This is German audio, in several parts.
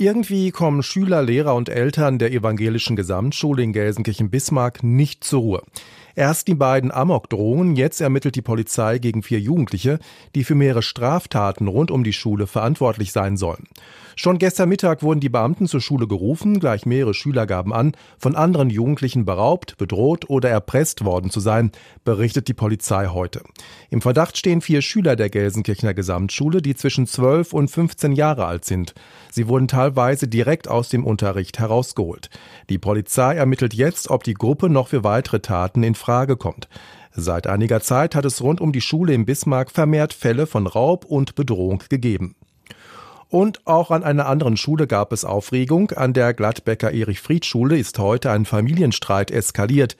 Irgendwie kommen Schüler, Lehrer und Eltern der evangelischen Gesamtschule in Gelsenkirchen-Bismarck nicht zur Ruhe. Erst die beiden Amok-Drohungen, jetzt ermittelt die Polizei gegen vier Jugendliche, die für mehrere Straftaten rund um die Schule verantwortlich sein sollen. Schon gestern Mittag wurden die Beamten zur Schule gerufen, gleich mehrere Schüler gaben an, von anderen Jugendlichen beraubt, bedroht oder erpresst worden zu sein, berichtet die Polizei heute. Im Verdacht stehen vier Schüler der Gelsenkirchener Gesamtschule, die zwischen 12 und 15 Jahre alt sind. Sie wurden teilweise direkt aus dem Unterricht herausgeholt. Die Polizei ermittelt jetzt, ob die Gruppe noch für weitere Taten in Frage kommt. Seit einiger Zeit hat es rund um die Schule in Bismarck vermehrt Fälle von Raub und Bedrohung gegeben. Und auch an einer anderen Schule gab es Aufregung. An der Gladbecker Erich-Fried-Schule ist heute ein Familienstreit eskaliert.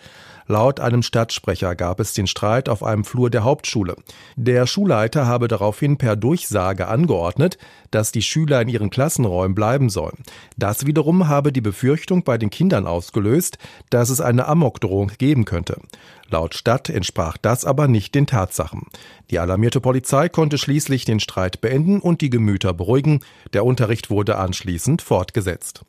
Laut einem Stadtsprecher gab es den Streit auf einem Flur der Hauptschule. Der Schulleiter habe daraufhin per Durchsage angeordnet, dass die Schüler in ihren Klassenräumen bleiben sollen. Das wiederum habe die Befürchtung bei den Kindern ausgelöst, dass es eine Amokdrohung geben könnte. Laut Stadt entsprach das aber nicht den Tatsachen. Die alarmierte Polizei konnte schließlich den Streit beenden und die Gemüter beruhigen. Der Unterricht wurde anschließend fortgesetzt.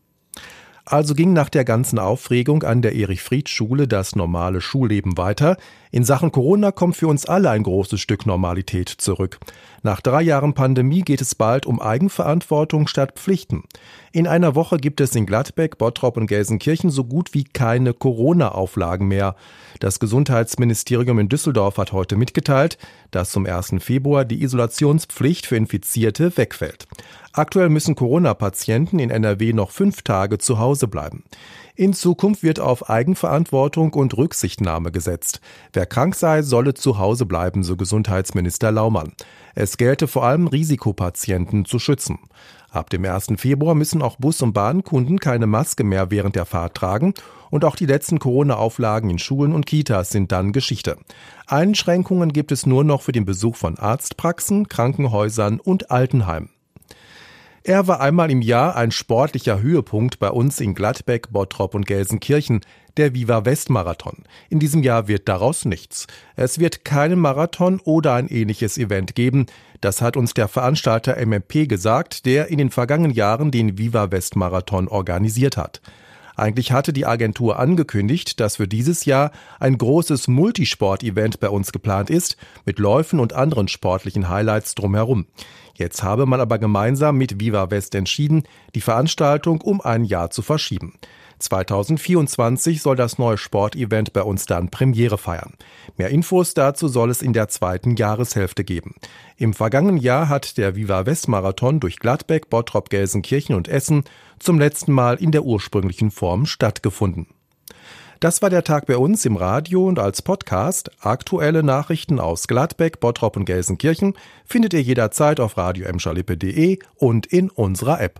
Also ging nach der ganzen Aufregung an der Erich-Fried-Schule das normale Schulleben weiter. In Sachen Corona kommt für uns alle ein großes Stück Normalität zurück. Nach drei Jahren Pandemie geht es bald um Eigenverantwortung statt Pflichten. In einer Woche gibt es in Gladbeck, Bottrop und Gelsenkirchen so gut wie keine Corona-Auflagen mehr. Das Gesundheitsministerium in Düsseldorf hat heute mitgeteilt, dass zum 1. Februar die Isolationspflicht für Infizierte wegfällt. Aktuell müssen Corona-Patienten in NRW noch fünf Tage zu Hause bleiben. In Zukunft wird auf Eigenverantwortung und Rücksichtnahme gesetzt. Wer krank sei, solle zu Hause bleiben, so Gesundheitsminister Laumann. Es gelte vor allem Risikopatienten zu schützen. Ab dem 1. Februar müssen auch Bus- und Bahnkunden keine Maske mehr während der Fahrt tragen und auch die letzten Corona-Auflagen in Schulen und Kitas sind dann Geschichte. Einschränkungen gibt es nur noch für den Besuch von Arztpraxen, Krankenhäusern und Altenheimen. Er war einmal im Jahr ein sportlicher Höhepunkt bei uns in Gladbeck, Bottrop und Gelsenkirchen, der Viva West Marathon. In diesem Jahr wird daraus nichts. Es wird keinen Marathon oder ein ähnliches Event geben. Das hat uns der Veranstalter MMP gesagt, der in den vergangenen Jahren den Viva West Marathon organisiert hat. Eigentlich hatte die Agentur angekündigt, dass für dieses Jahr ein großes Multisport-Event bei uns geplant ist, mit Läufen und anderen sportlichen Highlights drumherum. Jetzt habe man aber gemeinsam mit Viva West entschieden, die Veranstaltung um ein Jahr zu verschieben. 2024 soll das neue Sportevent bei uns dann Premiere feiern. Mehr Infos dazu soll es in der zweiten Jahreshälfte geben. Im vergangenen Jahr hat der Viva West Marathon durch Gladbeck, Bottrop, Gelsenkirchen und Essen zum letzten Mal in der ursprünglichen Form stattgefunden. Das war der Tag bei uns im Radio und als Podcast. Aktuelle Nachrichten aus Gladbeck, Bottrop und Gelsenkirchen findet ihr jederzeit auf radio und in unserer App.